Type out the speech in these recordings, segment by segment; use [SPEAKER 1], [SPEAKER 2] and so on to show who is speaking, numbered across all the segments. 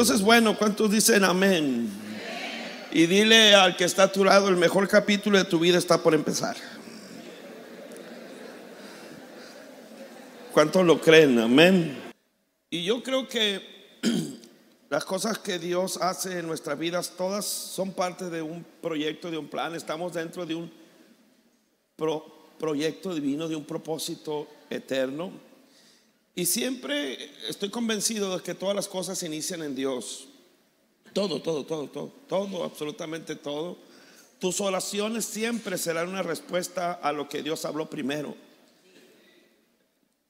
[SPEAKER 1] Dios es bueno. ¿Cuántos dicen amén? Y dile al que está a tu lado, el mejor capítulo de tu vida está por empezar. ¿Cuántos lo creen? Amén. Y yo creo que las cosas que Dios hace en nuestras vidas, todas son parte de un proyecto, de un plan. Estamos dentro de un proyecto divino, de un propósito eterno. Y siempre estoy convencido de que todas las cosas inician en Dios. Todo, todo, todo, todo, todo, absolutamente todo. Tus oraciones siempre serán una respuesta a lo que Dios habló primero.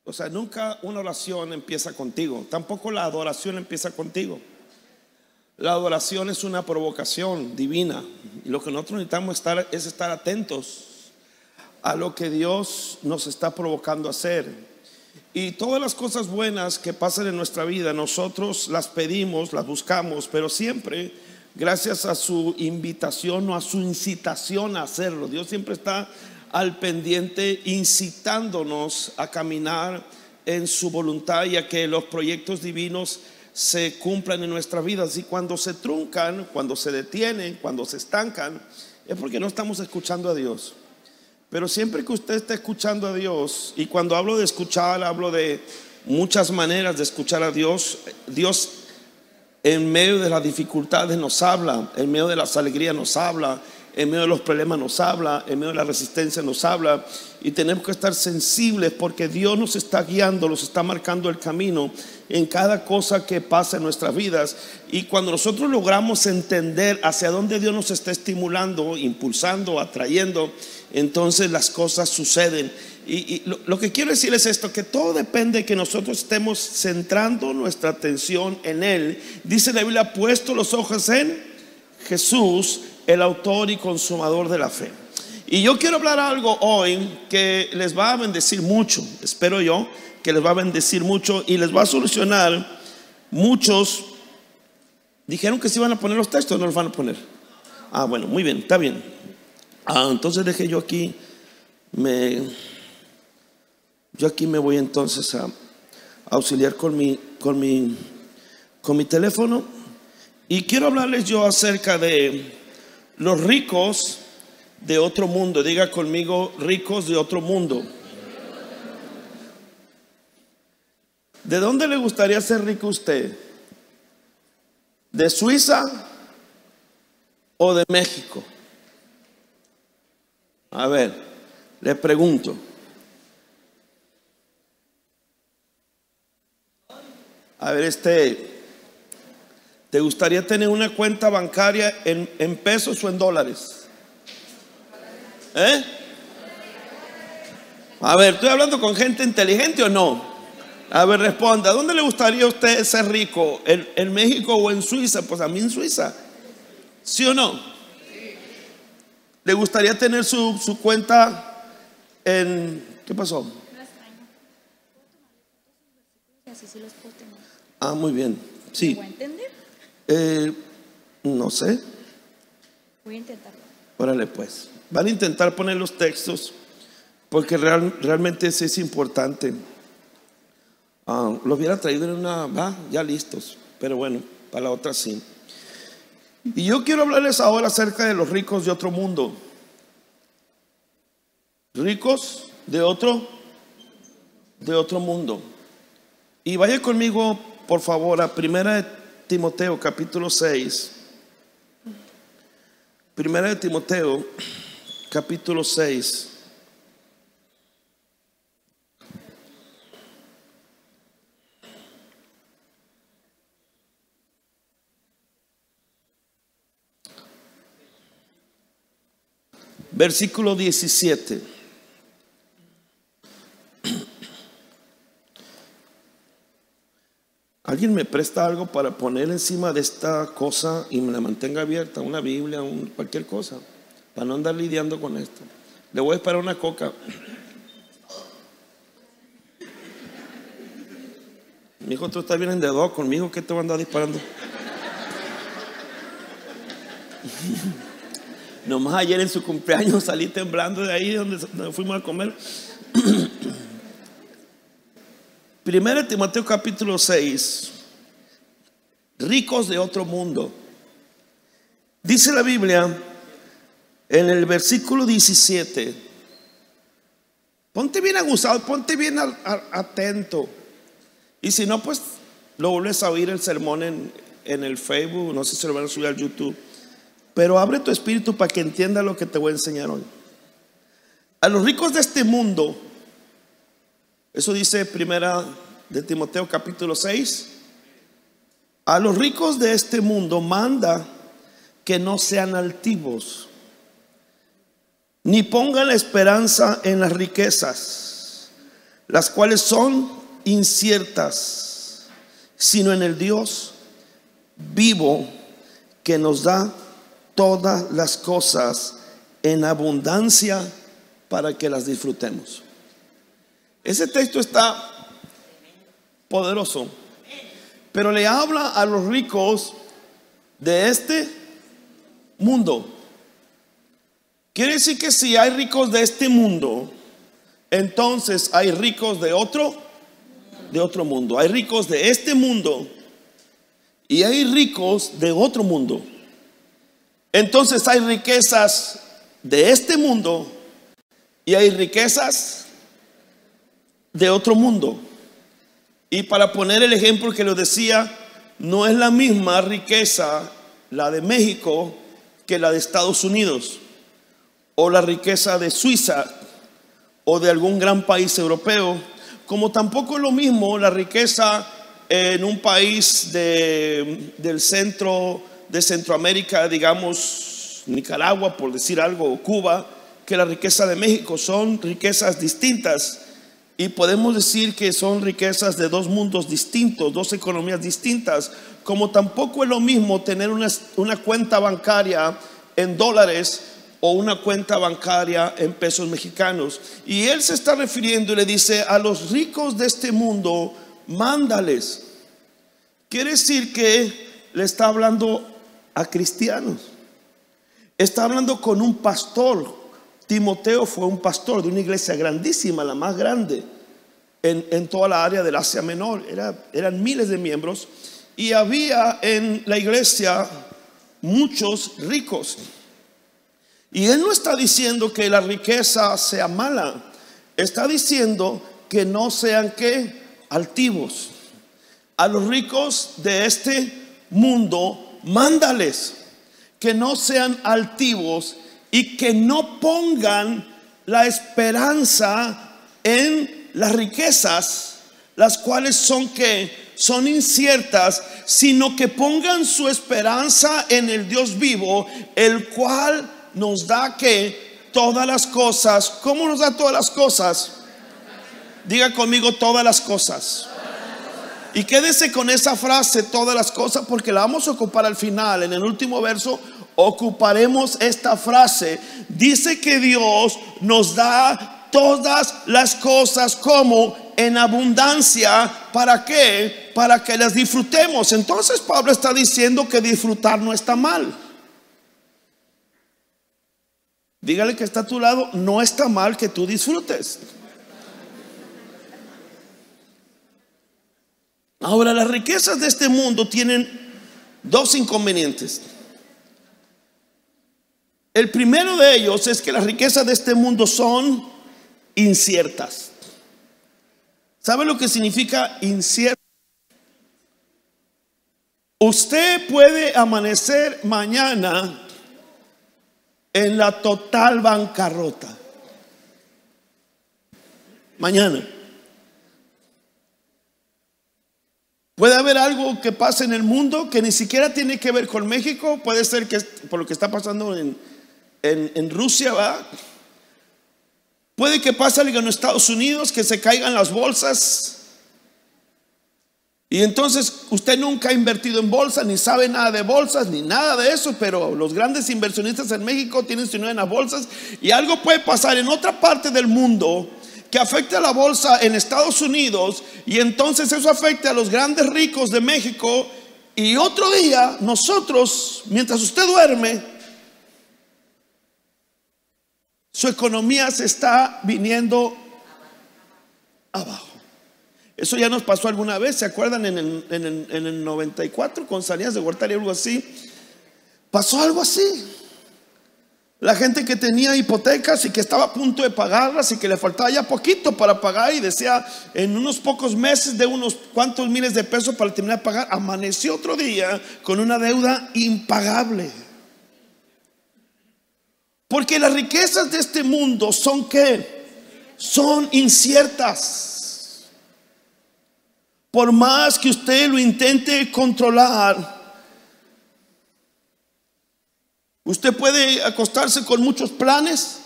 [SPEAKER 1] O sea, nunca una oración empieza contigo, tampoco la adoración empieza contigo. La adoración es una provocación divina y lo que nosotros necesitamos estar, es estar atentos a lo que Dios nos está provocando a hacer. Y todas las cosas buenas que pasan en nuestra vida, nosotros las pedimos, las buscamos, pero siempre gracias a su invitación o a su incitación a hacerlo. Dios siempre está al pendiente incitándonos a caminar en su voluntad y a que los proyectos divinos se cumplan en nuestras vidas. Y cuando se truncan, cuando se detienen, cuando se estancan, es porque no estamos escuchando a Dios. Pero siempre que usted está escuchando a Dios, y cuando hablo de escuchar, hablo de muchas maneras de escuchar a Dios, Dios en medio de las dificultades nos habla, en medio de las alegrías nos habla, en medio de los problemas nos habla, en medio de la resistencia nos habla, y tenemos que estar sensibles porque Dios nos está guiando, nos está marcando el camino en cada cosa que pasa en nuestras vidas. Y cuando nosotros logramos entender hacia dónde Dios nos está estimulando, impulsando, atrayendo, entonces las cosas suceden. Y, lo, que quiero decir es esto, que todo depende de que nosotros estemos centrando nuestra atención en Él. Dice la Biblia, puesto los ojos en Jesús, el autor y consumador de la fe. Y yo quiero hablar algo hoy que les va a bendecir mucho, espero yo, que les va a bendecir mucho y les va a solucionar muchos. Dijeron que se iban a poner los textos, no los van a poner. Ah, bueno, muy bien, está bien. Ah, entonces dejé yo aquí, me, yo aquí me voy entonces a, auxiliar con mi, con mi, con mi teléfono y quiero hablarles yo acerca de los ricos de otro mundo. Diga conmigo, ricos de otro mundo. ¿De dónde le gustaría ser rico usted? ¿De Suiza o de México? A ver, le pregunto. A ver, este, ¿te gustaría tener una cuenta bancaria en, en pesos o en dólares? ¿Eh? A ver, ¿estoy hablando con gente inteligente o no? A ver, responda, ¿dónde le gustaría a usted ser rico? ¿En, ¿En, México o en Suiza? Pues a mí en Suiza. ¿Sí o no? ¿Le gustaría tener su, su cuenta en... ¿Qué pasó? Ah, muy bien. Sí. ¿Voy a entender? Eh, no sé.
[SPEAKER 2] Voy a intentarlo.
[SPEAKER 1] Órale, pues. Van a intentar poner los textos porque real, realmente ese es importante. Ah, lo hubiera traído en una, va, ya listos, pero bueno, para la otra sí. Y yo quiero hablarles ahora acerca de los ricos de otro mundo. Ricos de otro, de otro mundo. Y vaya conmigo, por favor, a Primera de Timoteo, capítulo 6. Primera de Timoteo, capítulo 6. Versículo 17. ¿Alguien me presta algo para poner encima de esta cosa y me la mantenga abierta? Una Biblia, cualquier cosa, para no andar lidiando con esto. Le voy a esperar una coca. Mi hijo, tú estás bien endeudado conmigo, ¿qué te voy a andar disparando? Nomás ayer en su cumpleaños salí temblando de ahí donde, fuimos a comer. Primero Timoteo capítulo 6. ricos de otro mundo. Dice la Biblia en el versículo 17, ponte bien aguzado, ponte bien atento. Y si no, pues lo vuelves a oír el sermón en, en el Facebook, no sé si lo van a subir al YouTube. Pero abre tu espíritu para que entienda lo que te voy a enseñar hoy. A los ricos de este mundo, eso dice primera de Timoteo capítulo 6, a los ricos de este mundo manda que no sean altivos, ni pongan la esperanza en las riquezas, las cuales son inciertas, sino en el Dios vivo que nos da todas las cosas en abundancia para que las disfrutemos. Ese texto está poderoso, pero le habla a los ricos de este mundo. Quiere decir que si hay ricos de este mundo, entonces hay ricos de otro, de otro mundo. Hay ricos de este mundo y hay ricos de otro mundo. Entonces hay riquezas de este mundo y hay riquezas de otro mundo. Y para poner el ejemplo que lo decía, no es la misma riqueza la de México que la de Estados Unidos, o la riqueza de Suiza, o de algún gran país europeo, como tampoco es lo mismo la riqueza en un país del centro de Centroamérica, digamos Nicaragua, por decir algo, o Cuba, que la riqueza de México. Son riquezas distintas y podemos decir que son riquezas de dos mundos distintos, dos economías distintas, como tampoco es lo mismo tener una, una cuenta bancaria en dólares o una cuenta bancaria en pesos mexicanos. Y él se está refiriendo y le dice, a los ricos de este mundo, mándales. Quiere decir que le está hablando a cristianos. Está hablando con un pastor. Timoteo fue un pastor de una iglesia grandísima, la más grande en, toda la área del Asia Menor. Era, eran miles de miembros. Y había en la iglesia muchos ricos. Y él no está diciendo que la riqueza sea mala. Está diciendo que no sean que altivos a los ricos de este mundo, mándales que no sean altivos y que no pongan la esperanza en las riquezas, las cuales son que son inciertas, sino que pongan su esperanza en el Dios vivo, el cual nos da que todas las cosas, ¿cómo nos da todas las cosas? Diga conmigo todas las cosas. Y quédese con esa frase, todas las cosas, porque la vamos a ocupar al final. En el último verso ocuparemos esta frase. Dice que Dios nos da todas las cosas como en abundancia. ¿Para qué? Para que las disfrutemos. Entonces Pablo está diciendo que disfrutar no está mal. Dígale que está a tu lado, no está mal que tú disfrutes. Ahora, las riquezas de este mundo tienen dos inconvenientes. El primero de ellos es que las riquezas de este mundo son inciertas. ¿Sabe lo que significa incierto? Usted puede amanecer mañana en la total bancarrota. Mañana. Puede haber algo que pase en el mundo que ni siquiera tiene que ver con México. Puede ser que por lo que está pasando en, en, Rusia, ¿va? Puede que pase algo en Estados Unidos, que se caigan las bolsas. Y entonces usted nunca ha invertido en bolsa, ni sabe nada de bolsas, ni nada de eso, pero los grandes inversionistas en México tienen su en las bolsas y algo puede pasar en otra parte del mundo que afecte a la bolsa en Estados Unidos y entonces eso afecte a los grandes ricos de México y otro día nosotros, mientras usted duerme, su economía se está viniendo abajo. Eso ya nos pasó alguna vez, ¿se acuerdan? En el, en el- en el 94 con Sanías de Huertaria, algo así. Pasó algo así. La gente que tenía hipotecas y que estaba a punto de pagarlas y que le faltaba ya poquito para pagar y decía en unos pocos meses de unos cuantos miles de pesos para terminar de pagar, amaneció otro día con una deuda impagable. Porque las riquezas de este mundo son qué? Son inciertas. Por más que usted lo intente controlar, Usted puede acostarse con muchos planes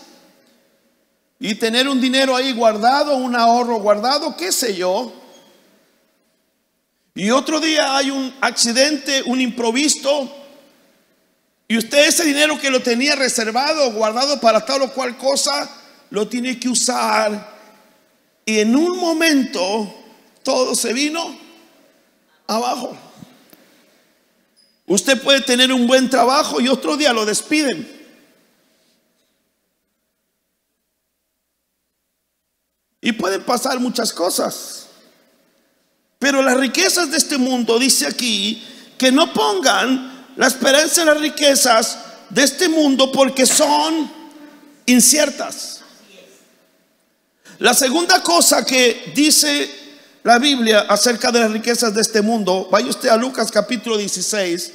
[SPEAKER 1] y tener un dinero ahí guardado, un ahorro guardado, qué sé yo. Y otro día hay un accidente, un improviso, y usted ese dinero que lo tenía reservado, guardado para tal o cual cosa, lo tiene que usar. Y en un momento todo se vino abajo. Usted puede tener un buen trabajo y otro día lo despiden. Y pueden pasar muchas cosas. Pero las riquezas de este mundo, dice aquí, que no pongan la esperanza en las riquezas de este mundo porque son inciertas. La segunda cosa que dice la Biblia acerca de las riquezas de este mundo, vaya usted a Lucas capítulo 16,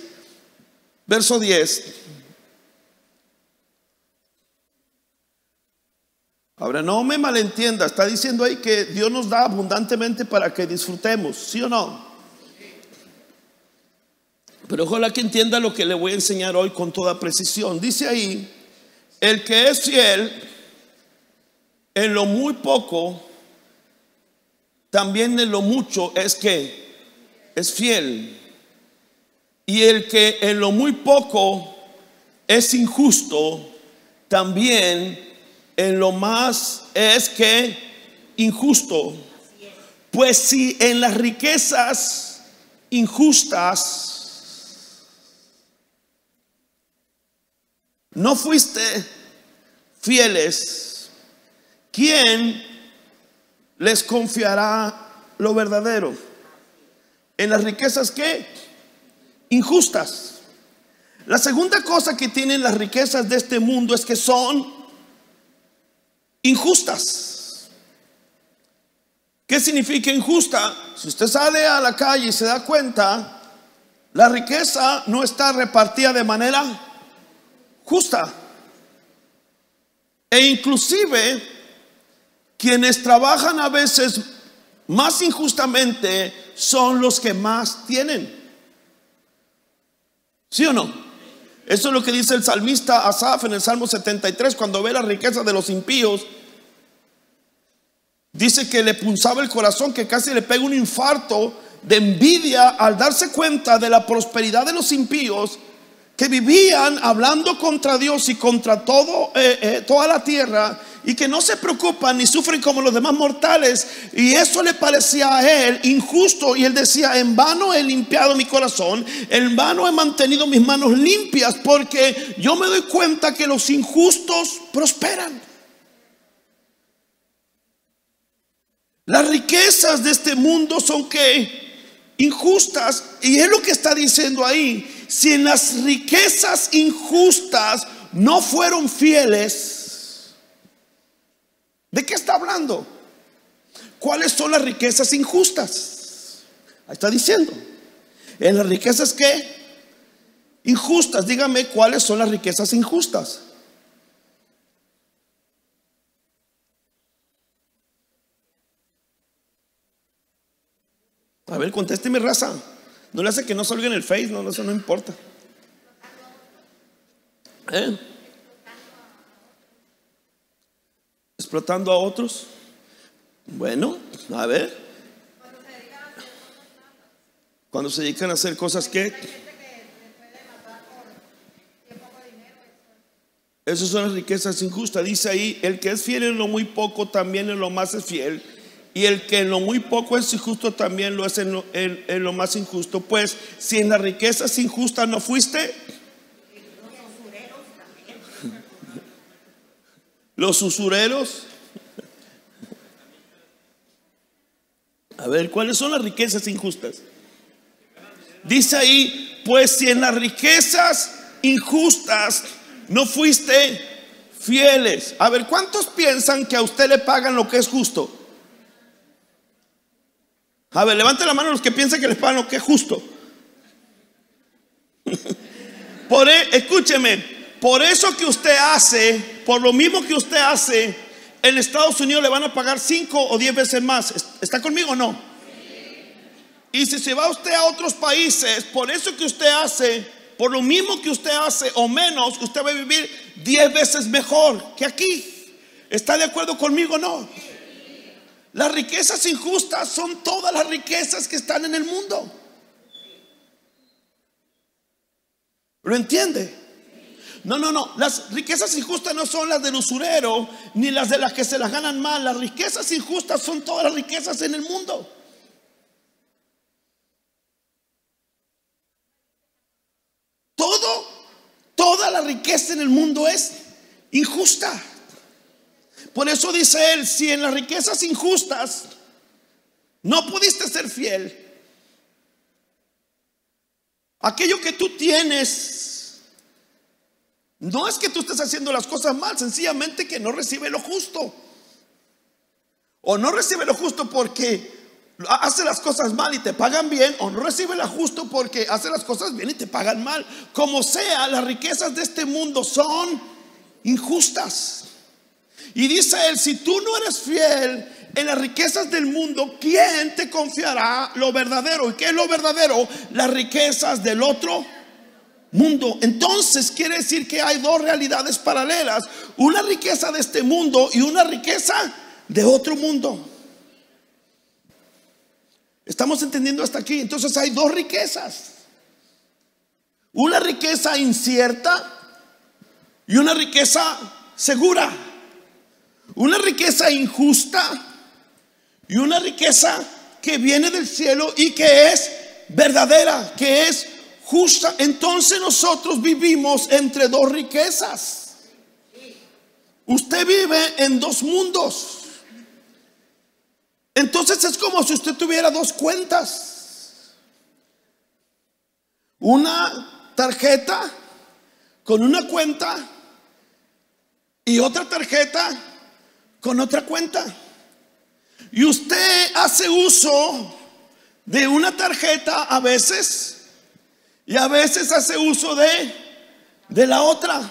[SPEAKER 1] verso 10. Ahora, no me malentienda, está diciendo ahí que Dios nos da abundantemente para que disfrutemos, ¿sí o no? Pero ojalá que entienda lo que le voy a enseñar hoy con toda precisión. Dice ahí, el que es fiel en lo muy poco, también en lo mucho es que es fiel. Y el que en lo muy poco es injusto, también en lo más es que injusto. Pues si en las riquezas injustas no fuiste fieles, ¿quién les confiará lo verdadero? En las riquezas que injustas. La segunda cosa que tienen las riquezas de este mundo es que son injustas. ¿Qué significa injusta? Si usted sale a la calle y se da cuenta, la riqueza no está repartida de manera justa. E inclusive quienes trabajan a veces más injustamente son los que más tienen. ¿Sí o no? Eso es lo que dice el salmista Asaf en el Salmo 73 cuando ve la riqueza de los impíos. Dice que le punzaba el corazón, que casi le pega un infarto de envidia al darse cuenta de la prosperidad de los impíos que vivían hablando contra Dios y contra todo, eh, eh, toda la tierra y que no se preocupan ni sufren como los demás mortales. Y eso le parecía a él injusto. Y él decía, en vano he limpiado mi corazón, en vano he mantenido mis manos limpias, porque yo me doy cuenta que los injustos prosperan. Las riquezas de este mundo son que injustas. Y es lo que está diciendo ahí. Si en las riquezas injustas no fueron fieles, ¿de qué está hablando? ¿Cuáles son las riquezas injustas? Ahí está diciendo. En las riquezas que injustas, dígame cuáles son las riquezas injustas. A ver, contésteme, raza. No le hace que no salga en el Face, no, eso no importa. ¿Eh? Explotando a otros. Bueno, a ver. Cuando se dedican a hacer cosas que. Esas son las riquezas injustas. Dice ahí, el que es fiel en lo muy poco, también en lo más es fiel. Y el que en lo muy poco es injusto también lo es en lo, en- en lo más injusto. Pues si en las riquezas injustas no fuiste, los usureros. A ver, ¿cuáles son las riquezas injustas? Dice ahí, pues si en las riquezas injustas no fuiste fieles. A ver, ¿cuántos piensan que a usted le pagan lo que es justo? A ver, levante la mano los que piensan que les pagan lo que es justo. Por, e- escúcheme, por eso que usted hace, por lo mismo que usted hace, en Estados Unidos le van a pagar 5 o 10 veces más. ¿Está conmigo o no? Y si se va usted a otros países, por eso que usted hace, por lo mismo que usted hace o menos, usted va a vivir 10 veces mejor que aquí. ¿Está de acuerdo conmigo o no? Las riquezas injustas son todas las riquezas que están en el mundo. ¿Lo entiende? No, no, no. Las riquezas injustas no son las del usurero ni las de las que se las ganan mal. Las riquezas injustas son todas las riquezas en el mundo. Todo, toda la riqueza en el mundo es injusta. Por eso dice él, si en las riquezas injustas no pudiste ser fiel, aquello que tú tienes, no es que tú estés haciendo las cosas mal, sencillamente que no recibe lo justo. O no recibe lo justo porque hace las cosas mal y te pagan bien, o no recibe lo justo porque hace las cosas bien y te pagan mal. Como sea, las riquezas de este mundo son injustas. Y dice él, si tú no eres fiel en las riquezas del mundo, ¿quién te confiará lo verdadero? ¿Y qué es lo verdadero? Las riquezas del otro mundo. Entonces quiere decir que hay dos realidades paralelas, una riqueza de este mundo y una riqueza de otro mundo. ¿Estamos entendiendo hasta aquí? Entonces hay dos riquezas. Una riqueza incierta y una riqueza segura. Una riqueza injusta y una riqueza que viene del cielo y que es verdadera, que es justa. Entonces nosotros vivimos entre dos riquezas. Usted vive en dos mundos. Entonces es como si usted tuviera dos cuentas. Una tarjeta con una cuenta y otra tarjeta con otra cuenta. Y usted hace uso de una tarjeta a veces y a veces hace uso de de la otra.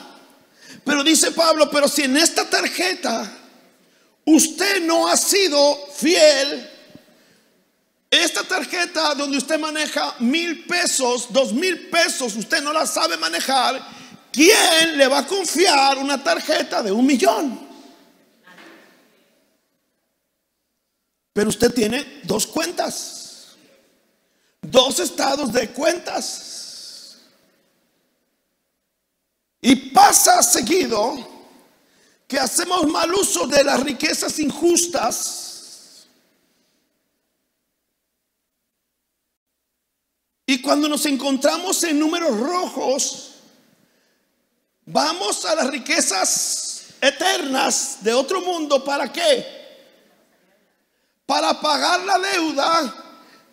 [SPEAKER 1] Pero dice Pablo, pero si en esta tarjeta usted no ha sido fiel, esta tarjeta donde usted maneja mil pesos, dos mil pesos, usted no la sabe manejar, ¿quién le va a confiar una tarjeta de un millón? Pero usted tiene dos cuentas, dos estados de cuentas. Y pasa seguido que hacemos mal uso de las riquezas injustas. Y cuando nos encontramos en números rojos, vamos a las riquezas eternas de otro mundo. ¿Para qué? Para pagar la deuda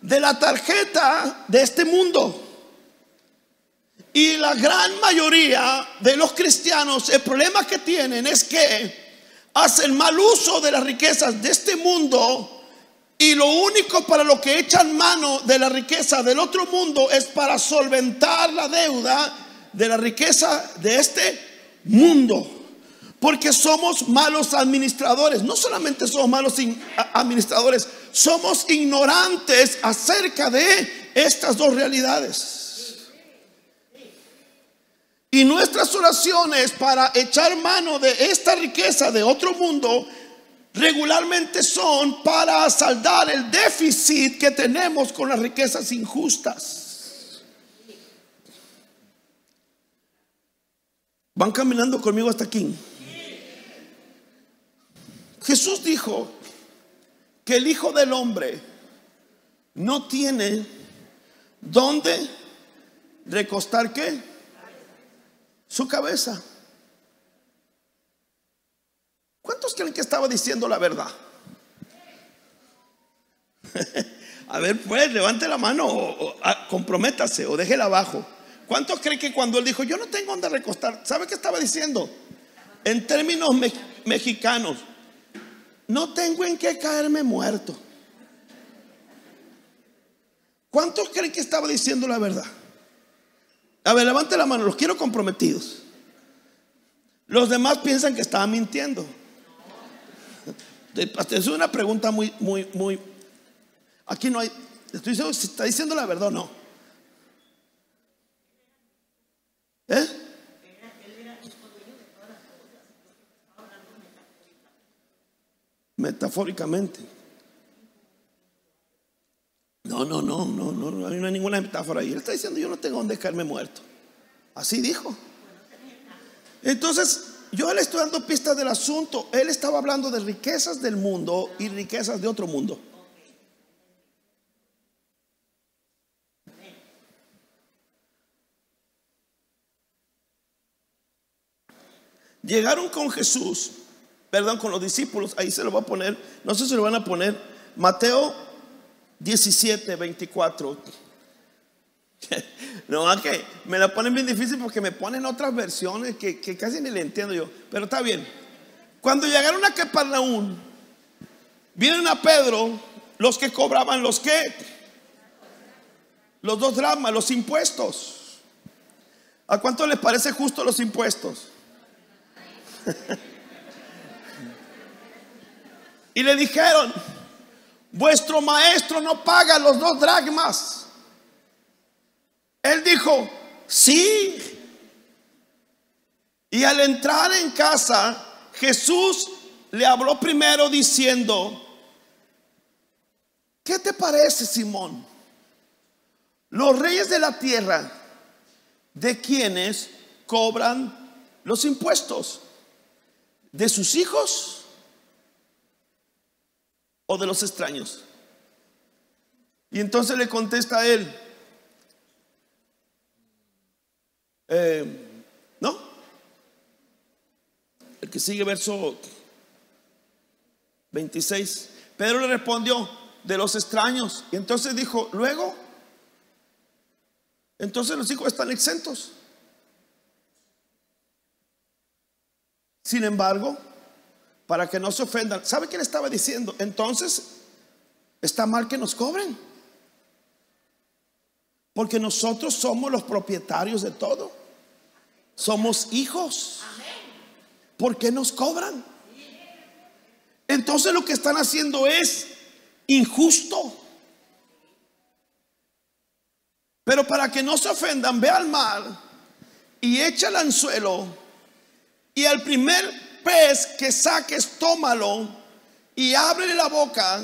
[SPEAKER 1] de la tarjeta de este mundo. Y la gran mayoría de los cristianos, el problema que tienen es que hacen mal uso de las riquezas de este mundo y lo único para lo que echan mano de la riqueza del otro mundo es para solventar la deuda de la riqueza de este mundo. Porque somos malos administradores. No solamente somos malos administradores, somos ignorantes acerca de estas dos realidades. Y nuestras oraciones para echar mano de esta riqueza de otro mundo regularmente son para saldar el déficit que tenemos con las riquezas injustas. Van caminando conmigo hasta aquí. Jesús dijo que el Hijo del Hombre no tiene dónde recostar qué? Su cabeza. ¿Cuántos creen que estaba diciendo la verdad? A ver, pues, levante la mano o, ah, comprométase o déjela abajo. ¿Cuántos creen que cuando él dijo, yo no tengo dónde recostar? ¿Sabe qué estaba diciendo? En términos mexicanos, no tengo en qué caerme muerto. ¿Cuántos creen que estaba diciendo la verdad? A ver, levante la mano, los quiero comprometidos. Los demás piensan que estaba mintiendo. Es una pregunta muy, muy, muy. Aquí no hay. Estoy diciendo si está diciendo la verdad o no. ¿Eh? Metafóricamente. No, no, no, no, no, no hay ninguna metáfora ahí. Él está diciendo, yo no tengo donde caerme muerto. Así dijo. Entonces, yo le estoy dando pistas del asunto. Él estaba hablando de riquezas del mundo y riquezas de otro mundo. Llegaron con Jesús, perdón, con los discípulos, ahí se lo va a poner, no sé si lo van a poner, Mateo 17, 24. No, que me la ponen bien difícil porque me ponen otras versiones que, casi ni le entiendo yo. Pero está bien. Cuando llegaron a Capernaum, vienen a Pedro los que cobraban los que, los dos dramas, los impuestos. ¿A cuánto les parece justo los impuestos? y le dijeron, vuestro maestro no paga los dos dragmas. Él dijo, sí. Y al entrar en casa, Jesús le habló primero diciendo, ¿qué te parece, Simón? Los reyes de la tierra, ¿de quienes cobran los impuestos? ¿De sus hijos o de los extraños? Y entonces le contesta a él, Eh, ¿No? El que sigue, verso 26. Pedro le respondió, de los extraños. Y entonces dijo, luego, entonces los hijos están exentos. Sin embargo, para que no se ofendan, ¿sabe qué le estaba diciendo? Entonces, está mal que nos cobren. Porque nosotros somos los propietarios de todo. Somos hijos. ¿Por qué nos cobran? Entonces lo que están haciendo es injusto. Pero para que no se ofendan, ve al mar y echa el anzuelo y al primer pez que saques, tómalo y ábrele la boca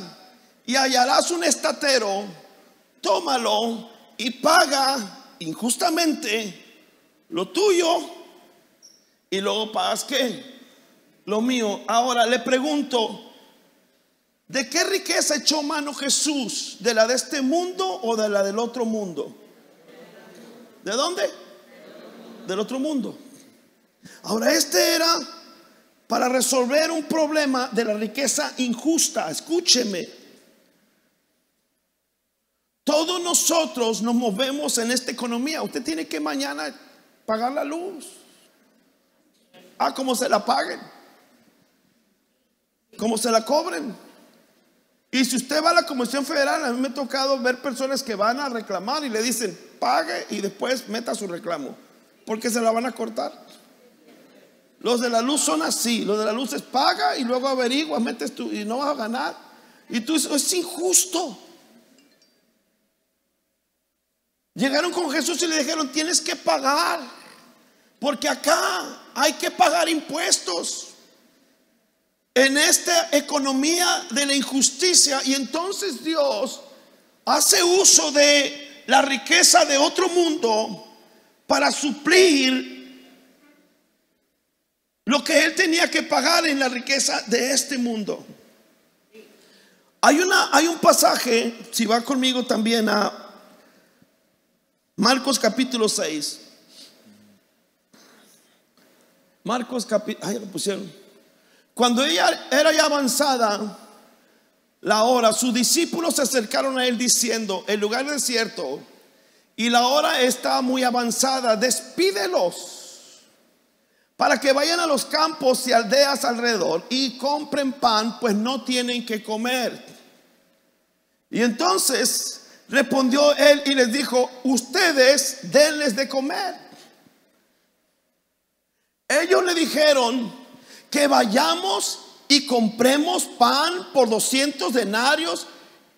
[SPEAKER 1] y hallarás un estatero, tómalo y paga injustamente lo tuyo y luego pagas qué? Lo mío. Ahora le pregunto, ¿de qué riqueza echó mano Jesús? ¿De la de este mundo o de la del otro mundo? ¿De dónde? Del otro mundo. Ahora, este era para resolver un problema de la riqueza injusta. Escúcheme. Todos nosotros nos movemos en esta economía. Usted tiene que mañana pagar la luz. Ah, como se la paguen. Como se la cobren. Y si usted va a la Comisión Federal, a mí me ha tocado ver personas que van a reclamar y le dicen, pague y después meta su reclamo. Porque se la van a cortar. Los de la luz son así. Los de la luz es paga y luego averigua, metes tú y no vas a ganar. Y tú es injusto. Llegaron con Jesús y le dijeron, tienes que pagar, porque acá hay que pagar impuestos. En esta economía de la injusticia y entonces Dios hace uso de la riqueza de otro mundo para suplir lo que él tenía que pagar en la riqueza de este mundo. Hay, una, hay un pasaje, si va conmigo también a Marcos capítulo 6. Marcos capítulo, ay, lo pusieron. Cuando ella era ya avanzada, la hora, sus discípulos se acercaron a él diciendo, el lugar es desierto y la hora está muy avanzada, despídelos para que vayan a los campos y aldeas alrededor y compren pan, pues no tienen que comer. Y entonces respondió él y les dijo, ustedes denles de comer. Ellos le dijeron que vayamos y compremos pan por 200 denarios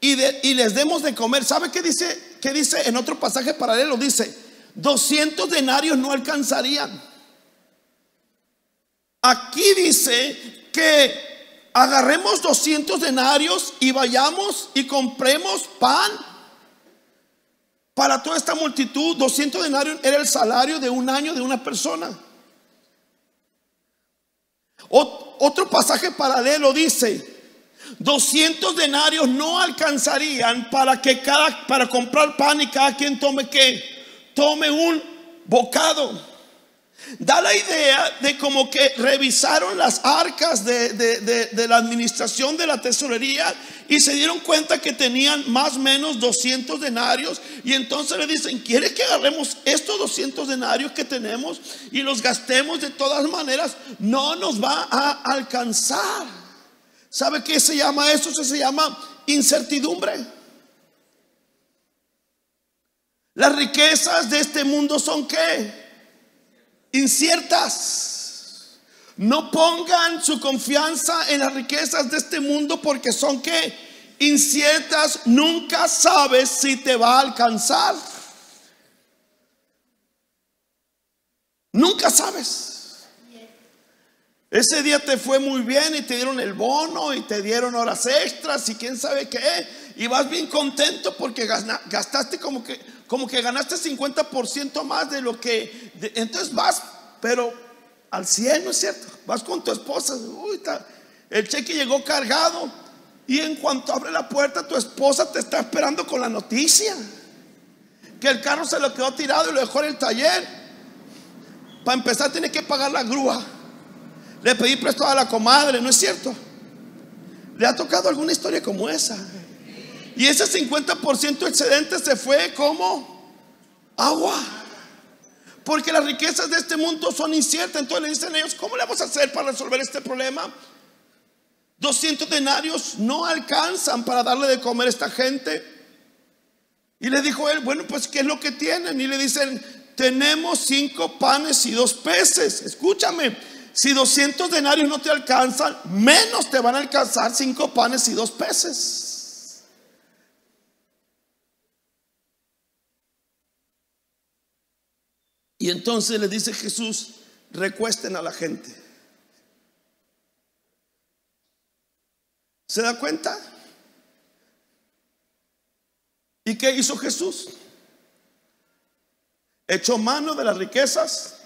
[SPEAKER 1] y, les demos de comer. ¿Sabe qué dice? ¿Qué dice en otro pasaje paralelo? Dice, 200 denarios no alcanzarían. Aquí dice que agarremos 200 denarios y vayamos y compremos pan para toda esta multitud. 200 denarios era el salario de un año de una persona. Otro pasaje paralelo dice, 200 denarios no alcanzarían para que cada para comprar pan y cada quien tome qué? Tome un bocado. Da la idea de como que revisaron las arcas de, de, la administración de la tesorería y se dieron cuenta que tenían más o menos 200 denarios y entonces le dicen, ¿quiere que agarremos estos 200 denarios que tenemos y los gastemos de todas maneras? No nos va a alcanzar. ¿Sabe qué se llama eso? Se llama incertidumbre. Las riquezas de este mundo son qué? Inciertas. No pongan su confianza en las riquezas de este mundo porque son que inciertas, nunca sabes si te va a alcanzar. Nunca sabes. Ese día te fue muy bien y te dieron el bono y te dieron horas extras y quién sabe qué. Y vas bien contento porque gastaste como que, como que ganaste 50% más de lo que... entonces vas, pero al 100, ¿no es cierto? Vas con tu esposa, el cheque llegó cargado y en cuanto abre la puerta tu esposa te está esperando con la noticia que el carro se lo quedó tirado y lo dejó en el taller. Para empezar tiene que pagar la grúa. Le pedí prestado a la comadre, ¿no es cierto? Le ha tocado alguna historia como esa. Y ese 50% excedente se fue como agua. Porque las riquezas de este mundo son inciertas. Entonces le dicen ellos, ¿cómo le vamos a hacer para resolver este problema? 200 denarios no alcanzan para darle de comer a esta gente. Y le dijo él, bueno, pues ¿qué es lo que tienen? Y le dicen, tenemos cinco panes y dos peces. Escúchame, si 200 denarios no te alcanzan, menos te van a alcanzar cinco panes y dos peces. Y entonces le dice Jesús, recuesten a la gente. ¿Se da cuenta? ¿Y qué hizo Jesús? Echó mano de las riquezas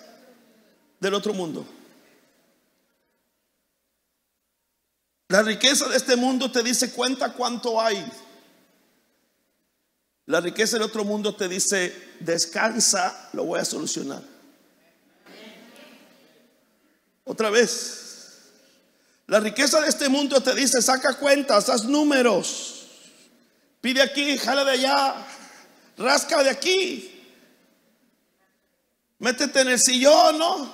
[SPEAKER 1] del otro mundo. La riqueza de este mundo te dice cuenta cuánto hay. La riqueza del otro mundo te dice, descansa, lo voy a solucionar. Otra vez, la riqueza de este mundo te dice, saca cuentas, haz números, pide aquí, jala de allá, rasca de aquí, métete en el sillón, ¿no?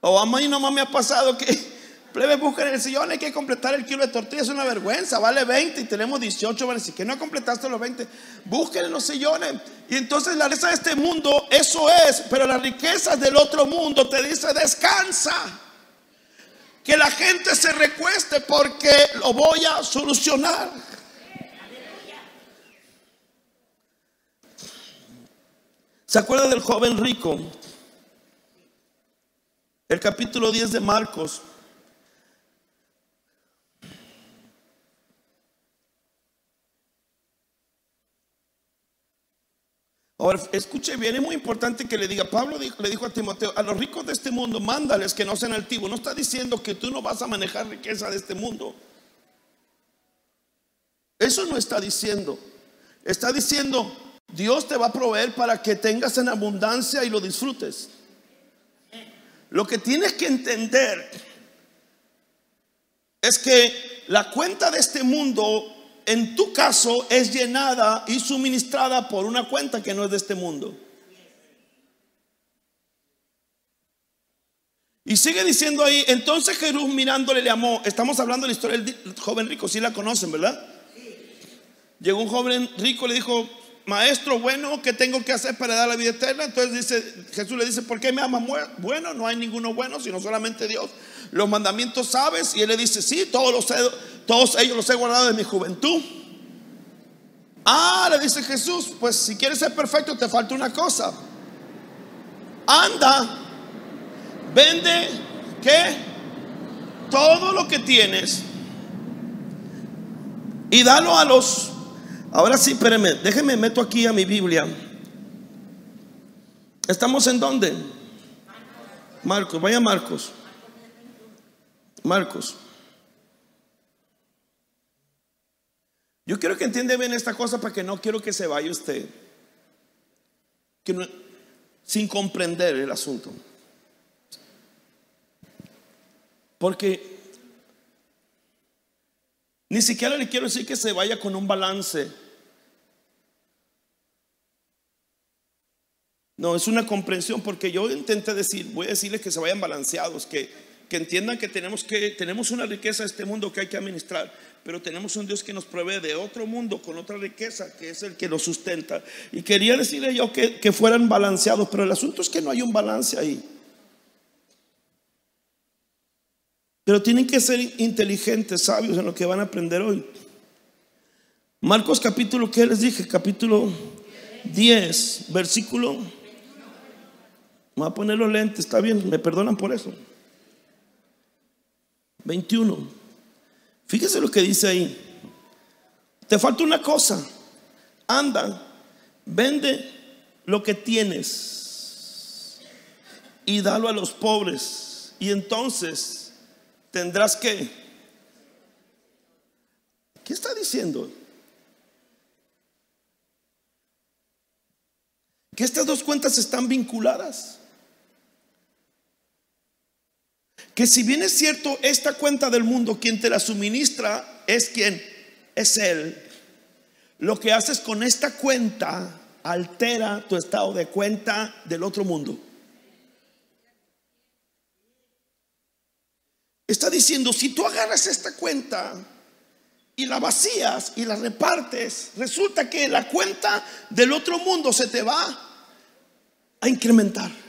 [SPEAKER 1] O a mí nomás me ha pasado que Plebe, busquen el sillón, hay que completar el kilo de tortilla, es una vergüenza, vale 20 y tenemos 18, vale, si que no completaste los 20, busquen en los sillones. Y entonces la riqueza de este mundo, eso es, pero las riquezas del otro mundo te dice, descansa. Que la gente se recueste porque lo voy a solucionar. ¿Se acuerda del joven rico? El capítulo 10 de Marcos. Ahora, escuche bien, es muy importante que le diga, Pablo le dijo a Timoteo, a los ricos de este mundo, mándales que no sean altivos. No está diciendo que tú no vas a manejar riqueza de este mundo. Eso no está diciendo. Está diciendo, Dios te va a proveer para que tengas en abundancia y lo disfrutes. Lo que tienes que entender es que la cuenta de este mundo, en tu caso, es llenada y suministrada por una cuenta que no es de este mundo. Y sigue diciendo ahí, entonces Jesús mirándole le amó. Estamos hablando de la historia del joven rico, si la conocen, ¿verdad? Llegó un joven rico, le dijo, maestro, bueno, ¿qué tengo que hacer para dar la vida eterna? Entonces dice, Jesús le dice, ¿por qué me amas? Bueno, no hay ninguno bueno, sino solamente Dios. Los mandamientos sabes. Y él le dice, sí, todos, los todos ellos los he guardado de mi juventud. Ah, le dice Jesús, pues si quieres ser perfecto te falta una cosa. Anda Vende, ¿qué? Todo lo que tienes y dalo a los... Ahora sí, espérenme, déjenme meto aquí a mi Biblia. ¿Estamos en dónde? Marcos, vaya Marcos. Marcos. Yo quiero que entienda bien esta cosa para que no quiero que se vaya usted sin comprender el asunto. Porque ni siquiera le quiero decir que se vaya con un balance. No, es una comprensión porque yo intenté decir, voy a decirles que se vayan balanceados, que, que entiendan que tenemos, que tenemos una riqueza de este mundo que hay que administrar, pero tenemos un Dios que nos provee de otro mundo con otra riqueza que es el que nos sustenta. Y quería decirle yo que, fueran balanceados, pero el asunto es que no hay un balance ahí. Pero tienen que ser inteligentes, sabios en lo que van a aprender hoy. Marcos capítulo, ¿qué les dije? Capítulo 10, versículo. Voy a poner los lentes, está bien, me perdonan por eso. 21. Fíjese lo que dice ahí. Te falta una cosa. Anda, vende lo que tienes y dalo a los pobres. Y entonces tendrás que... ¿Qué está diciendo? Que estas dos cuentas están vinculadas. Que si bien es cierto, esta cuenta del mundo, quien te la suministra es quien es Él. Lo que haces con esta cuenta altera tu estado de cuenta del otro mundo. Está diciendo, si tú agarras esta cuenta y la vacías y la repartes, resulta que la cuenta del otro mundo se te va a incrementar.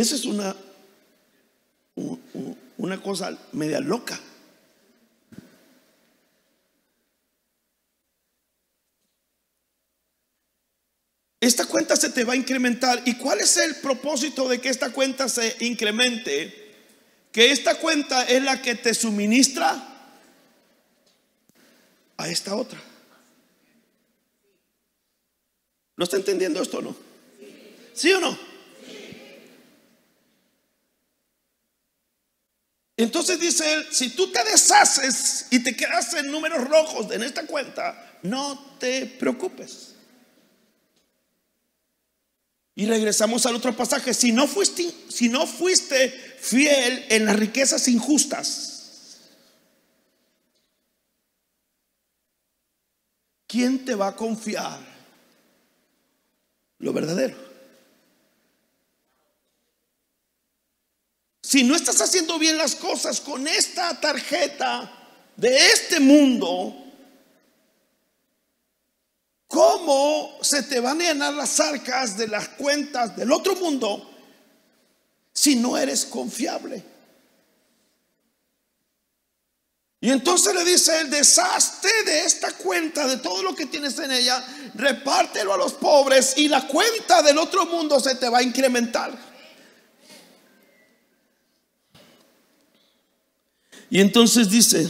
[SPEAKER 1] Esa es una, una cosa media loca. esta cuenta se te va a incrementar. ¿Y cuál es el propósito de que esta cuenta se incremente? Que esta cuenta es la que te suministra a esta otra. ¿Lo está entendiendo esto o no? ¿Sí o no? Entonces dice él, si tú te deshaces y te quedas en números rojos en esta cuenta, no te preocupes. Y regresamos al otro pasaje. Si no fuiste, si no fuiste fiel en las riquezas injustas, ¿quién te va a confiar lo verdadero? Si no estás haciendo bien las cosas con esta tarjeta de este mundo, ¿Cómo se te van a llenar las arcas de las cuentas del otro mundo si no eres confiable? Y entonces le dice el desastre de esta cuenta, de todo lo que tienes en ella, repártelo a los pobres y la cuenta del otro mundo se te va a incrementar. Y entonces dice,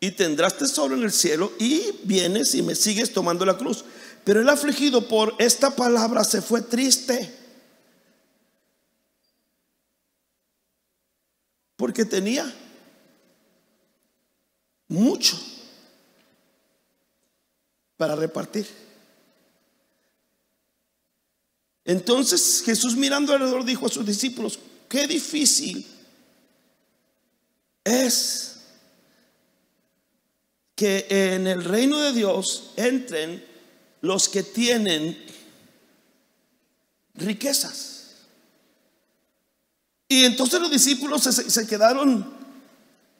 [SPEAKER 1] y tendrás tesoro en el cielo y vienes y me sigues tomando la cruz. Pero el afligido por esta palabra se fue triste. Porque tenía mucho para repartir. Entonces Jesús mirando alrededor dijo a sus discípulos, qué difícil es que en el reino de Dios entren los que tienen riquezas. Y entonces los discípulos se, se quedaron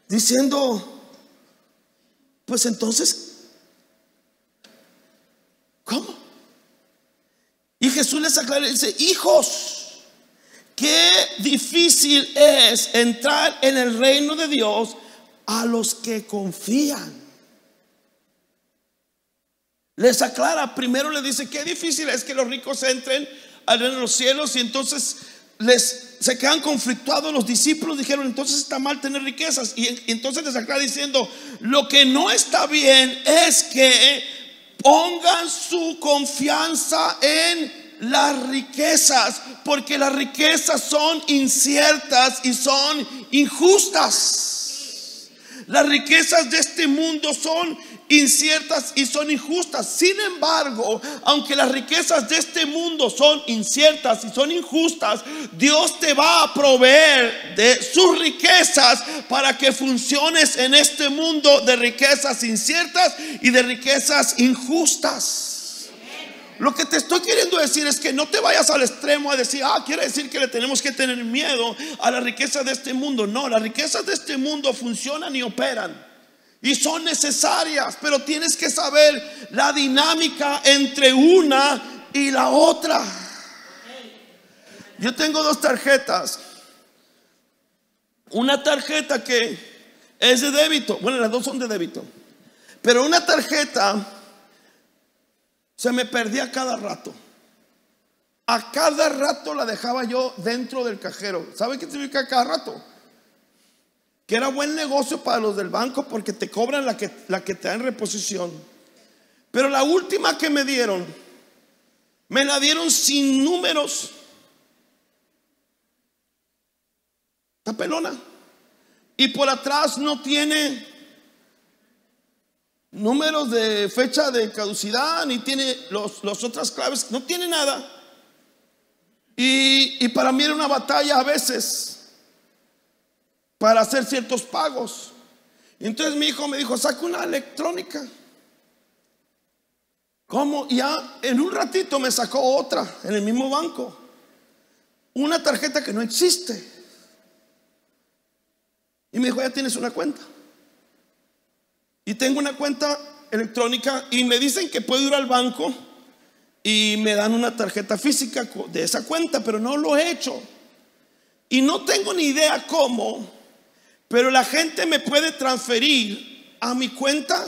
[SPEAKER 1] diciendo, pues entonces, ¿cómo? Y Jesús les aclara y dice, hijos, qué difícil es entrar en el reino de Dios a los que confían. Les aclara, primero le dice, qué difícil es que los ricos entren al reino de los cielos y entonces les se quedan conflictuados los discípulos dijeron entonces está mal tener riquezas y, entonces les aclara diciendo lo que no está bien es que pongan su confianza en las riquezas, porque las riquezas son inciertas y son injustas. Las riquezas de este mundo son inciertas y son injustas. Sin embargo, aunque las riquezas de este mundo son inciertas y son injustas, Dios te va a proveer de sus riquezas para que funciones en este mundo de riquezas inciertas y de riquezas injustas. Lo que te estoy queriendo decir es que no te vayas al extremo a decir, ah, quiere decir que le tenemos que tener miedo a la riqueza de este mundo. No, las riquezas de este mundo funcionan y operan. Y son necesarias, pero tienes que saber la dinámica entre una y la otra. Yo tengo dos tarjetas. Una tarjeta que es de débito. Bueno, las dos son de débito. Pero una tarjeta se me perdía cada rato. A cada rato la dejaba yo dentro del cajero. ¿Sabe qué significa cada rato? Que era buen negocio para los del banco porque te cobran la que, la que te dan reposición. Pero la última que me dieron, me la dieron sin números. Está pelona. Y por atrás no tiene números de fecha de caducidad, ni tiene los, las otras claves, no tiene nada. Y, y para mí era una batalla a veces para hacer ciertos pagos. Entonces mi hijo me dijo, saca una electrónica. ¿Cómo? Ya en un ratito me sacó otra en el mismo banco. Una tarjeta que no existe. Y me dijo, ya tienes una cuenta. Y tengo una cuenta electrónica y me dicen que puedo ir al banco y me dan una tarjeta física de esa cuenta, pero no lo he hecho. Y no tengo ni idea cómo, pero la gente me puede transferir a mi cuenta,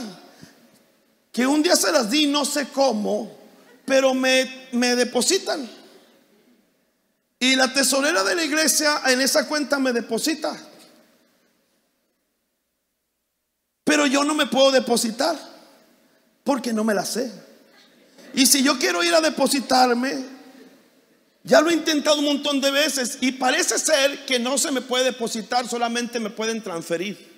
[SPEAKER 1] que un día se las di, no sé cómo, pero me, me depositan. Y la tesorera de la iglesia en esa cuenta me deposita. Pero yo no me puedo depositar porque no me la sé. Y si yo quiero ir a depositarme, ya lo he intentado un montón de veces y parece ser que no se me puede depositar, solamente me pueden transferir.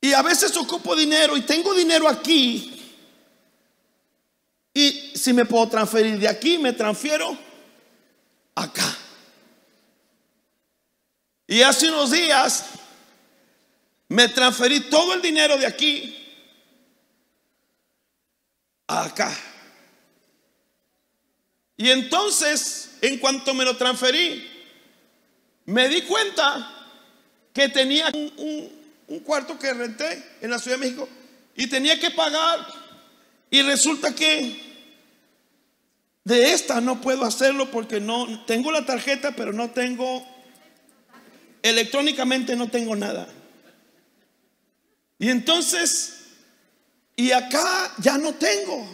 [SPEAKER 1] Y a veces ocupo dinero y tengo dinero aquí. Y si me puedo transferir de aquí, me transfiero acá. Y hace unos días me transferí todo el dinero de aquí a acá. Y entonces, en cuanto me lo transferí, me di cuenta que tenía un, cuarto que renté en la Ciudad de México y tenía que pagar. Y resulta que de esta no puedo hacerlo porque no tengo la tarjeta, pero no tengo electrónicamente no tengo nada. Y entonces, y acá ya no tengo.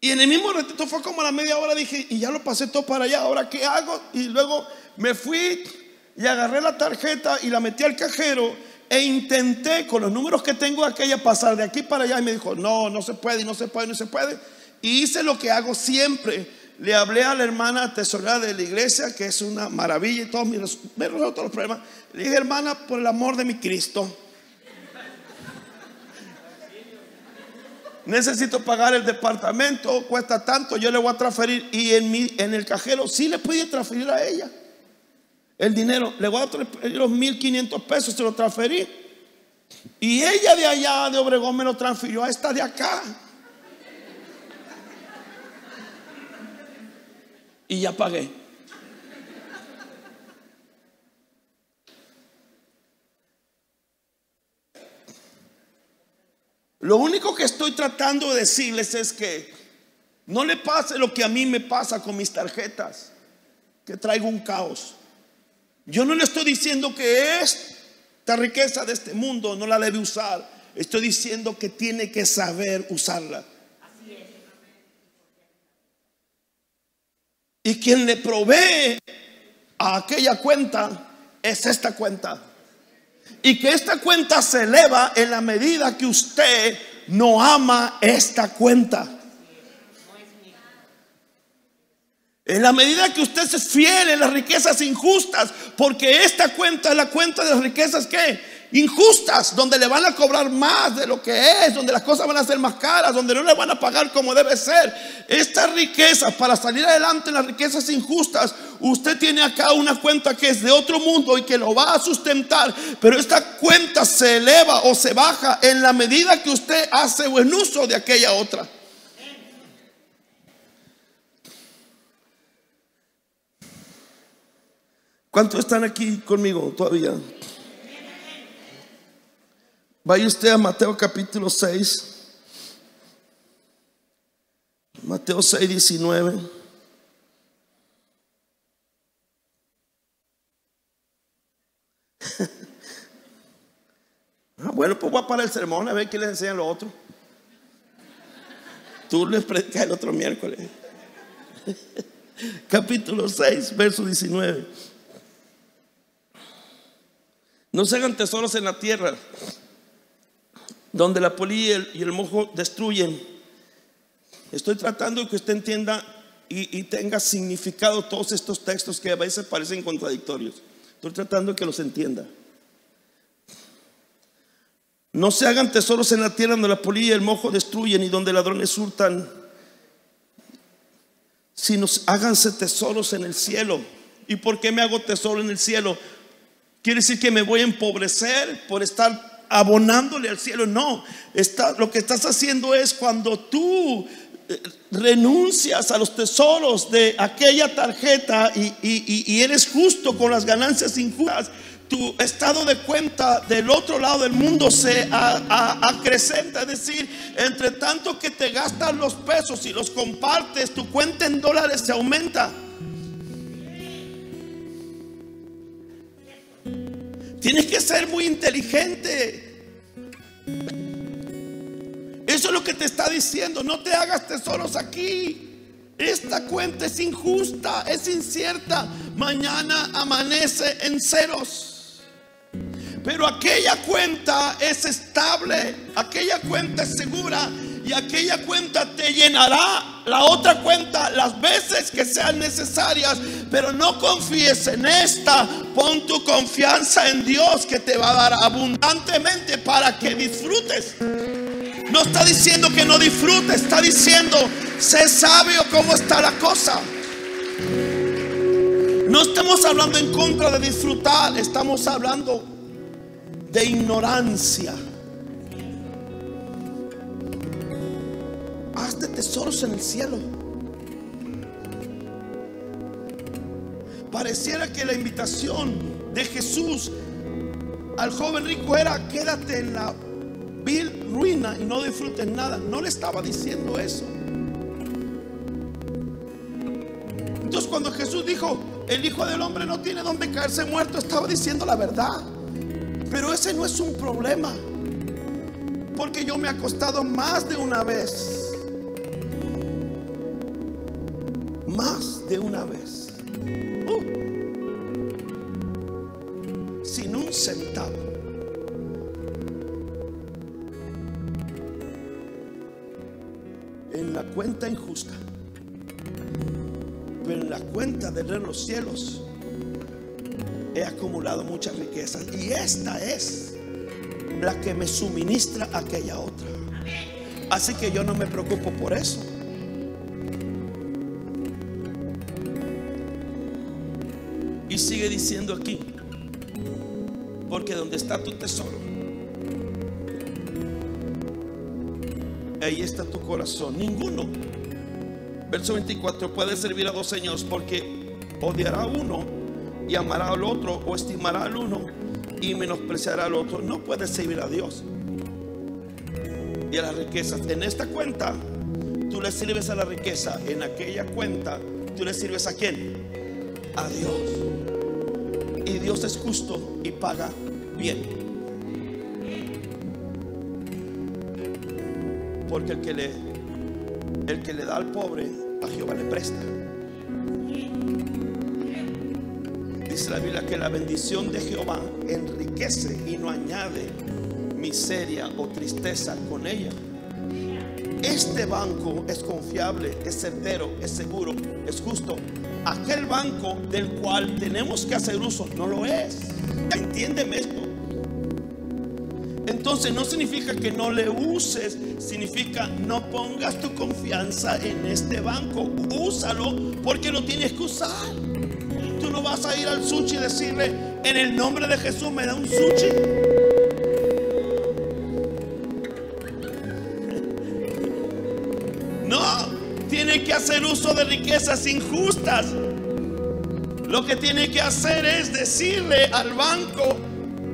[SPEAKER 1] Y en el mismo ratito fue como a la media hora, dije, y ya lo pasé todo para allá, ahora qué hago? Y luego me fui y agarré la tarjeta y la metí al cajero e intenté con los números que tengo aquella pasar de aquí para allá y me dijo, no, no se puede, no se puede, no se puede. Y hice lo que hago siempre le hablé a la hermana tesorera de la iglesia, que es una maravilla y todos mis, me todos los problemas. Le dije, hermana, por el amor de mi Cristo, necesito pagar el departamento, cuesta tanto, yo le voy a transferir. Y en, mi, en el cajero sí le pude transferir a ella. el dinero, le voy a transferir los 1500 pesos, se lo transferí. Y ella de allá, de Obregón, me lo transfirió a esta de acá. Y ya pagué. Lo único que estoy tratando de decirles es que no le pase lo que a mí me pasa con mis tarjetas, que traigo un caos. Yo no le estoy diciendo que esta riqueza de este mundo no la debe usar. Estoy diciendo que tiene que saber usarla. Y quien le provee a aquella cuenta es esta cuenta. Y que esta cuenta se eleva en la medida que usted no ama esta cuenta. En la medida que usted se fiel en las riquezas injustas, porque esta cuenta es la cuenta de las riquezas que injustas, donde le van a cobrar más de lo que es, donde las cosas van a ser más caras, donde no le van a pagar como debe ser. Estas riquezas, para salir adelante en las riquezas injustas, usted tiene acá una cuenta que es de otro mundo y que lo va a sustentar, pero esta cuenta se eleva o se baja en la medida que usted hace buen uso de aquella otra. ¿Cuántos están aquí conmigo todavía? Vaya usted a Mateo capítulo 6. Mateo 6, 19. Ah, bueno, pues voy a parar el sermón a ver qué les enseña lo otro. Tú les predicas el otro miércoles. Capítulo 6, verso 19. No se hagan tesoros en la tierra donde la polilla y el, mojo destruyen. Estoy tratando de que usted entienda y, tenga significado todos estos textos que a veces parecen contradictorios. Estoy tratando de que los entienda. No se hagan tesoros en la tierra donde la polilla y el mojo destruyen y donde ladrones hurtan, sino háganse tesoros en el cielo. ¿Y por qué me hago tesoro en el cielo? Quiere decir que me voy a empobrecer por estar abonándole al cielo. No, está, lo que estás haciendo es cuando tú eh, renuncias a los tesoros de aquella tarjeta y, eres justo con las ganancias injustas, tu estado de cuenta del otro lado del mundo se acrecenta. Es decir, entre tanto que te gastas los pesos y los compartes, tu cuenta en dólares se aumenta. Tienes que ser muy inteligente. Eso es lo que te está diciendo. No te hagas tesoros aquí. Esta cuenta es injusta, es incierta. Mañana amanece en ceros. Pero aquella cuenta es estable, aquella cuenta es segura y aquella cuenta te llenará la otra cuenta las veces que sean necesarias, pero no confíes en esta, pon tu confianza en Dios que te va a dar abundantemente para que disfrutes. No está diciendo que no disfrutes, está diciendo, sé sabio cómo está la cosa. No estamos hablando en contra de disfrutar, estamos hablando de ignorancia. De tesoros en el cielo. Pareciera que la invitación de Jesús al joven rico era quédate en la vil ruina y no disfrutes nada. No le estaba diciendo eso. Entonces cuando Jesús dijo, el Hijo del Hombre no tiene donde caerse muerto, estaba diciendo la verdad. Pero ese no es un problema. Porque yo me he acostado más de una vez más de una vez. Sin un centavo. En la cuenta injusta. Pero en la cuenta de los cielos he acumulado muchas riquezas. Y esta es la que me suministra aquella otra. Así que yo no me preocupo por eso. Sigue diciendo aquí, porque donde está tu tesoro, ahí está tu corazón. Ninguno. Verso 24, puede servir a dos señores porque odiará a uno y amará al otro o estimará al uno y menospreciará al otro. No puede servir a Dios y a las riquezas. En esta cuenta tú le sirves a la riqueza. En aquella cuenta tú le sirves a quién? A Dios. Dios es justo y paga bien. Porque el que le el que le da al pobre a Jehová le presta. Dice la Biblia que la bendición de Jehová enriquece y no añade miseria o tristeza con ella. Este banco es confiable, es certero, es seguro, es justo. Aquel banco del cual tenemos que hacer uso no lo es. Entiéndeme esto. Entonces no significa que no le uses, significa no pongas tu confianza en este banco. Úsalo porque lo tienes que usar. Tú no vas a ir al sushi y decirle, en el nombre de Jesús me da un sushi. Que hacer uso de riquezas injustas. Lo que tiene que hacer es decirle al banco,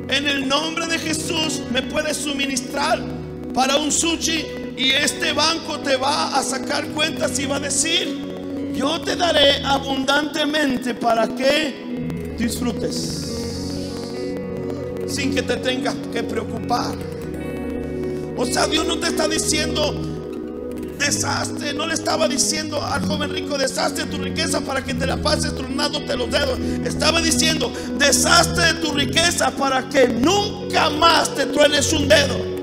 [SPEAKER 1] en el nombre de Jesús me puedes suministrar para un sushi y este banco te va a sacar cuentas y va a decir, yo te daré abundantemente para que disfrutes sin que te tengas que preocupar. O sea, Dios no te está diciendo desastre, no le estaba diciendo al joven rico desastre tu riqueza para que te la pases tronándote los dedos. Estaba diciendo desastre de tu riqueza para que nunca más te truenes un dedo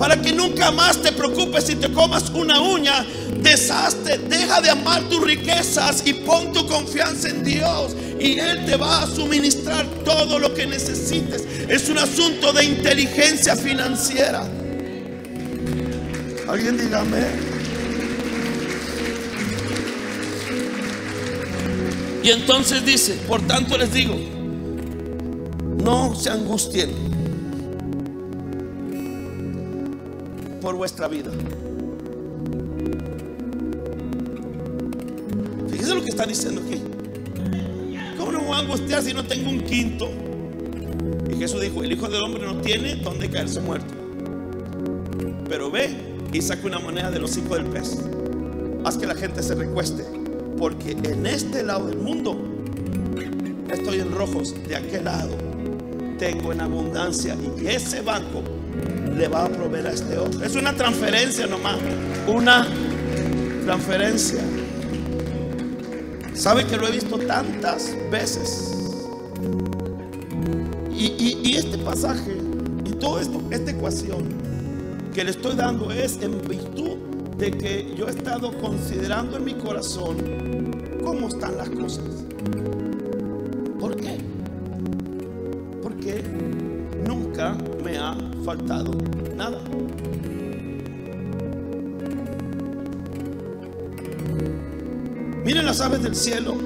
[SPEAKER 1] para que nunca más te preocupes si te comas una uña. Deshazte, deja de amar tus riquezas y pon tu confianza en Dios. Y Él te va a suministrar todo lo que necesites. Es un asunto de inteligencia financiera. Alguien dígame. Y entonces dice, por tanto les digo, no se angustien por vuestra vida. Fíjese lo que está diciendo aquí. ¿Cómo no voy a angustiar si no tengo un quinto? Y Jesús dijo, el Hijo del Hombre no tiene donde caerse muerto. Pero ve y saca una moneda de los hijos del pez. Haz que la gente se recueste. Porque en este lado del mundo estoy en rojos. De aquel lado tengo en abundancia. Y ese banco le va a proveer a este otro. Es una transferencia nomás. Una transferencia. ¿Sabe que lo he visto tantas veces? Y, este pasaje y esto, esta ecuación que le estoy dando es en virtud de que yo he estado considerando en mi corazón cómo están las cosas. ¿Por qué? Porque nunca me ha faltado nada. Miren las aves del cielo.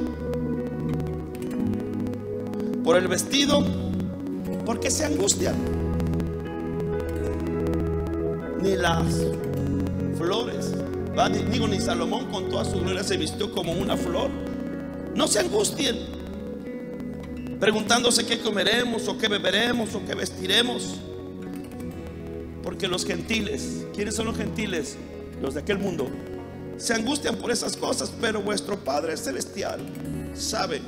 [SPEAKER 1] Por el vestido, porque se angustian. Ni las digo, ni Salomón con toda su gloria se vistió como una flor. No se angustien, preguntándose qué comeremos o qué beberemos o qué vestiremos. Porque los gentiles, ¿quiénes son los gentiles? Los de aquel mundo. Se angustian por esas cosas, pero vuestro Padre Celestial sabe.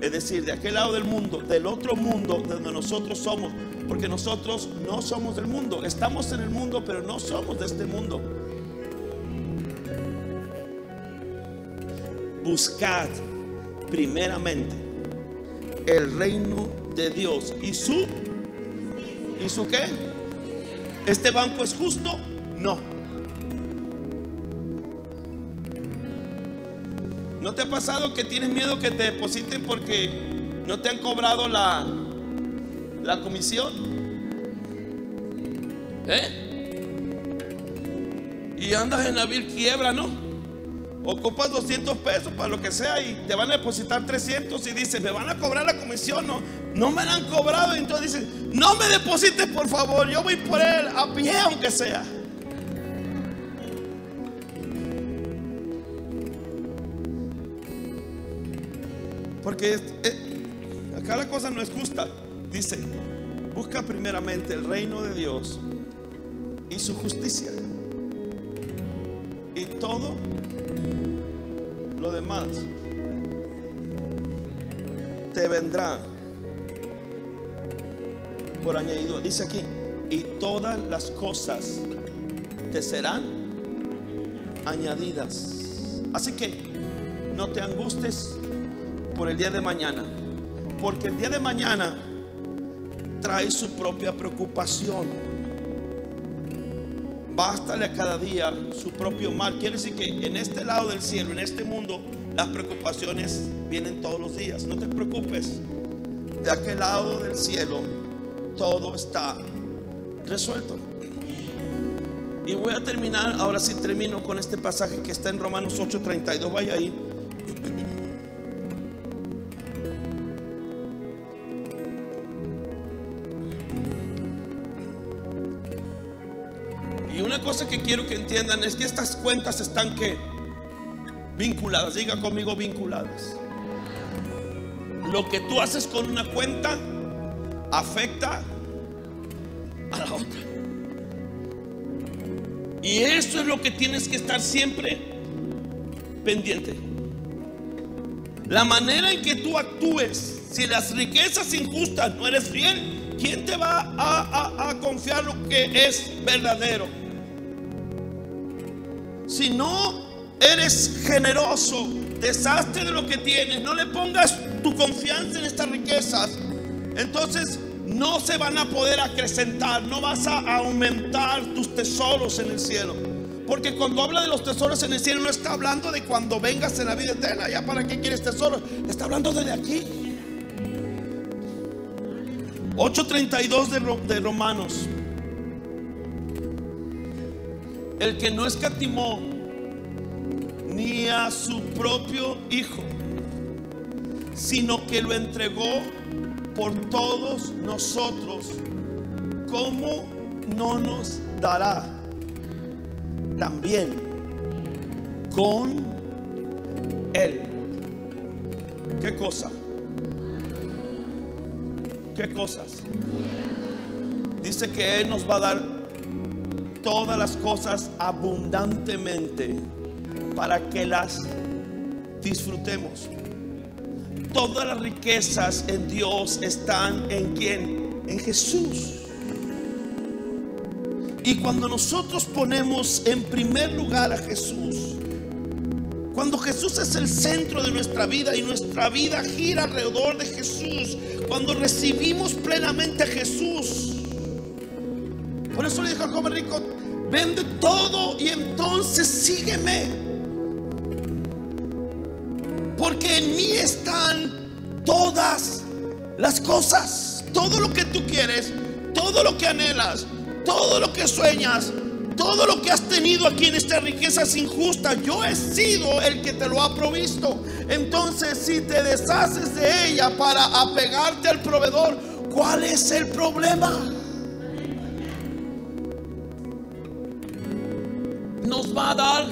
[SPEAKER 1] Es decir, de aquel lado del mundo, del otro mundo donde nosotros somos. Porque nosotros no somos del mundo. Estamos en el mundo, pero no somos de este mundo. Buscad primeramente el reino de Dios y su y su qué? ¿Este banco es justo? No. ¿No te ha pasado que tienes miedo que te depositen porque no te han cobrado la, la comisión? ¿Eh? Y andas en la vil quiebra, ¿no? Ocupas 200 pesos para lo que sea y te van a depositar 300 y dices, me van a cobrar la comisión, no, no me la han cobrado. Y entonces dices, no me deposites por favor, yo voy por él a pie aunque sea. Porque acá la cosa no es justa. Dice, busca primeramente el reino de Dios y su justicia. Y todo lo demás te vendrá por añadido. Dice aquí, y todas las cosas te serán añadidas. Así que no te angustes por el día de mañana, porque el día de mañana trae su propia preocupación. Bástale a cada día su propio mal. Quiere decir que en este lado del cielo, en este mundo, las preocupaciones vienen todos los días. No te preocupes. De aquel lado del cielo, todo está resuelto. Y voy a terminar, ahora sí termino con este pasaje que está en Romanos 8:32. Vaya ahí. Es que estas cuentas están que vinculadas, diga conmigo vinculadas. Lo que tú haces con una cuenta afecta a la otra. Y eso es lo que tienes que estar siempre pendiente. La manera en que tú actúes, si las riquezas injustas no eres fiel, ¿quién te va a confiar lo que es verdadero? Si no eres generoso, deshazte de lo que tienes, no le pongas tu confianza en estas riquezas, entonces no se van a poder acrecentar, no vas a aumentar tus tesoros en el cielo. Porque cuando habla de los tesoros en el cielo no está hablando de cuando vengas en la vida eterna, ya para qué quieres tesoros, está hablando desde aquí. 8.32 de, de Romanos. El que no escatimó ni a su propio Hijo, sino que lo entregó por todos nosotros, ¿cómo no nos dará también con Él? ¿Qué cosa? ¿Qué cosas? Dice que Él nos va a dar todas las cosas abundantemente para que las disfrutemos. Todas las riquezas en Dios están en quién? En Jesús. Y cuando nosotros ponemos en primer lugar a Jesús, cuando Jesús es el centro de nuestra vida y nuestra vida gira alrededor de Jesús, cuando recibimos plenamente a Jesús, por eso le dijo al joven rico, vende todo y entonces sígueme. Porque en mí están todas las cosas, todo lo que tú quieres, todo lo que anhelas, todo lo que sueñas, todo lo que has tenido aquí en esta riqueza es injusta. Yo he sido el que te lo ha provisto. Entonces, si te deshaces de ella para apegarte al proveedor, ¿cuál es el problema? Nos va a dar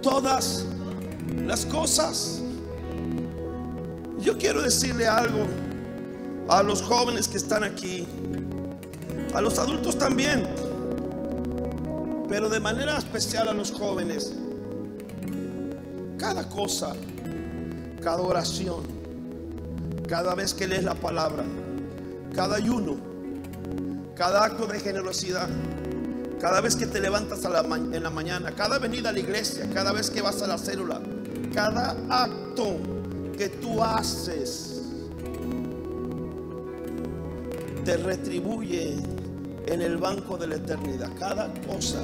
[SPEAKER 1] todas las cosas. Yo quiero decirle algo a los jóvenes que están aquí, a los adultos también, pero de manera especial a los jóvenes. Cada cosa, cada oración, cada vez que lees la palabra, cada ayuno, cada acto de generosidad, cada vez que te levantas en la mañana, cada venida a la iglesia, cada vez que vas a la célula, cada acto que tú haces te retribuye en el banco de la eternidad. Cada cosa,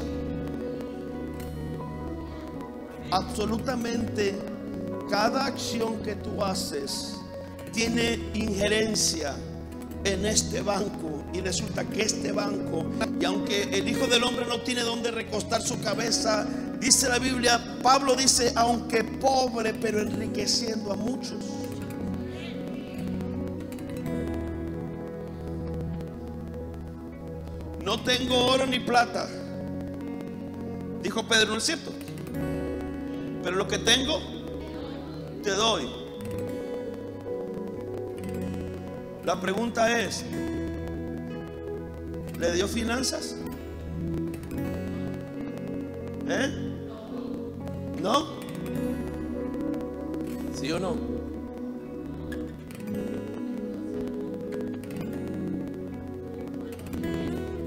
[SPEAKER 1] absolutamente cada acción que tú haces tiene injerencia en este banco y resulta que este banco, y aunque el Hijo del Hombre no tiene donde recostar su cabeza, Dice la Biblia, Pablo dice, aunque pobre, pero enriqueciendo a muchos. No tengo oro ni plata. Dijo Pedro, ¿no es cierto? Pero lo que tengo, te doy. La pregunta es, ¿le dio finanzas? ¿Eh? ¿No? ¿Sí o no?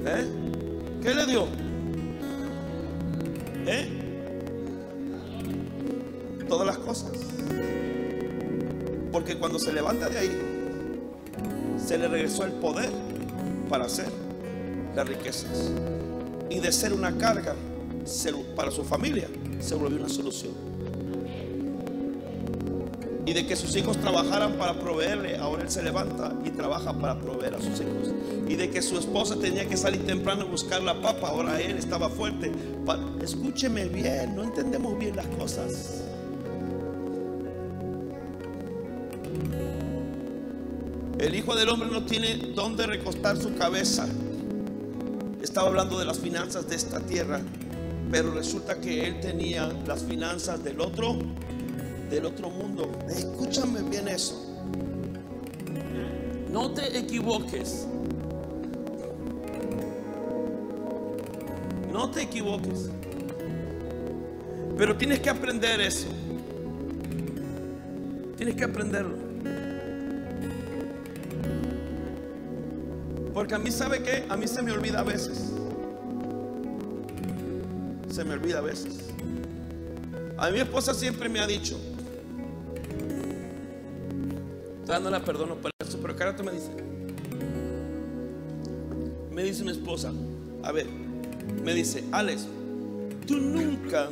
[SPEAKER 1] ¿Eh? ¿Qué le dio? ¿Eh? Todas las cosas. Porque cuando se levanta de ahí, se le regresó el poder para hacer las riquezas. Y de ser una carga para su familia, se volvió una solución. Y de que sus hijos trabajaran para proveerle, ahora él se levanta y trabaja para proveer a sus hijos. Y de que su esposa tenía que salir temprano a buscar la papa, ahora él estaba fuerte. Escúcheme bien, no entendemos bien las cosas. El Hijo del Hombre no tiene dónde recostar su cabeza. Estaba hablando de las finanzas de esta tierra, pero resulta que él tenía las finanzas del otro, del otro mundo. Escúchame bien eso. No te equivoques. No te equivoques. Pero tienes que aprender eso. Tienes que aprenderlo. Porque a mí, ¿sabe qué? A mí se me olvida a veces. Se me olvida a veces. A mi esposa siempre me ha dicho. No la perdono por eso, pero cada rato me dice. Me dice mi esposa, a ver, me dice, Alex, tú nunca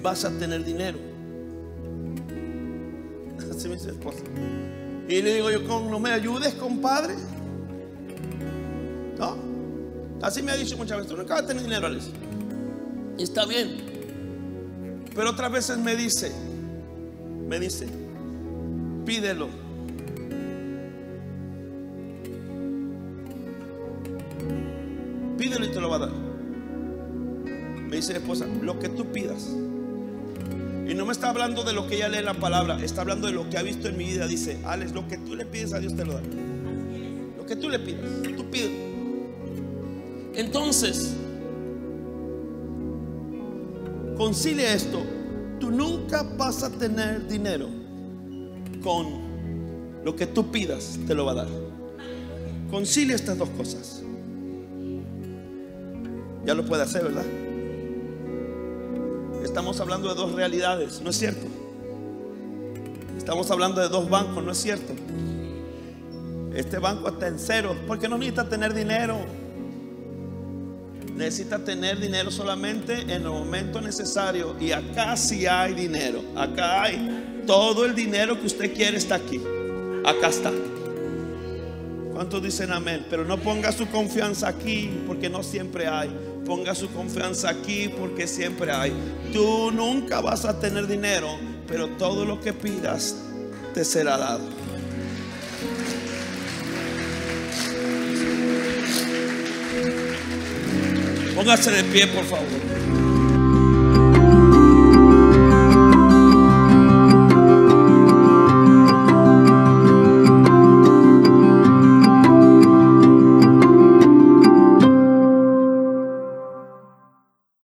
[SPEAKER 1] vas a tener dinero. Así me dice mi esposa. Y le digo yo, "¿Con- no me ayudes, compadre. No. Así me ha dicho muchas veces, nunca vas a tener dinero, Alex. Y está bien. Pero otras veces me dice, me dice, pídelo. Pídelo y te lo va a dar. Me dice la esposa, lo que tú pidas. Y no me está hablando de lo que ella lee en la palabra, está hablando de lo que ha visto en mi vida. Dice, Alex, lo que tú le pides a Dios te lo da. Lo que tú le pidas, tú pides. Entonces, concilia esto. Tú nunca vas a tener dinero con lo que tú pidas, te lo va a dar. Concilia estas dos cosas. Ya lo puede hacer, ¿verdad? Estamos hablando de dos realidades, ¿no es cierto? Estamos hablando de dos bancos, ¿no es cierto? Este banco está en cero porque no necesita tener dinero. Necesita tener dinero solamente en el momento necesario. Y acá sí hay dinero. Acá hay todo el dinero que usted quiere está aquí. Acá está. ¿Cuántos dicen amén? Pero no ponga su confianza aquí porque no siempre hay. Ponga su confianza aquí porque siempre hay. Tú nunca vas a tener dinero, pero todo lo que pidas te será dado. Póngase de pie, por favor.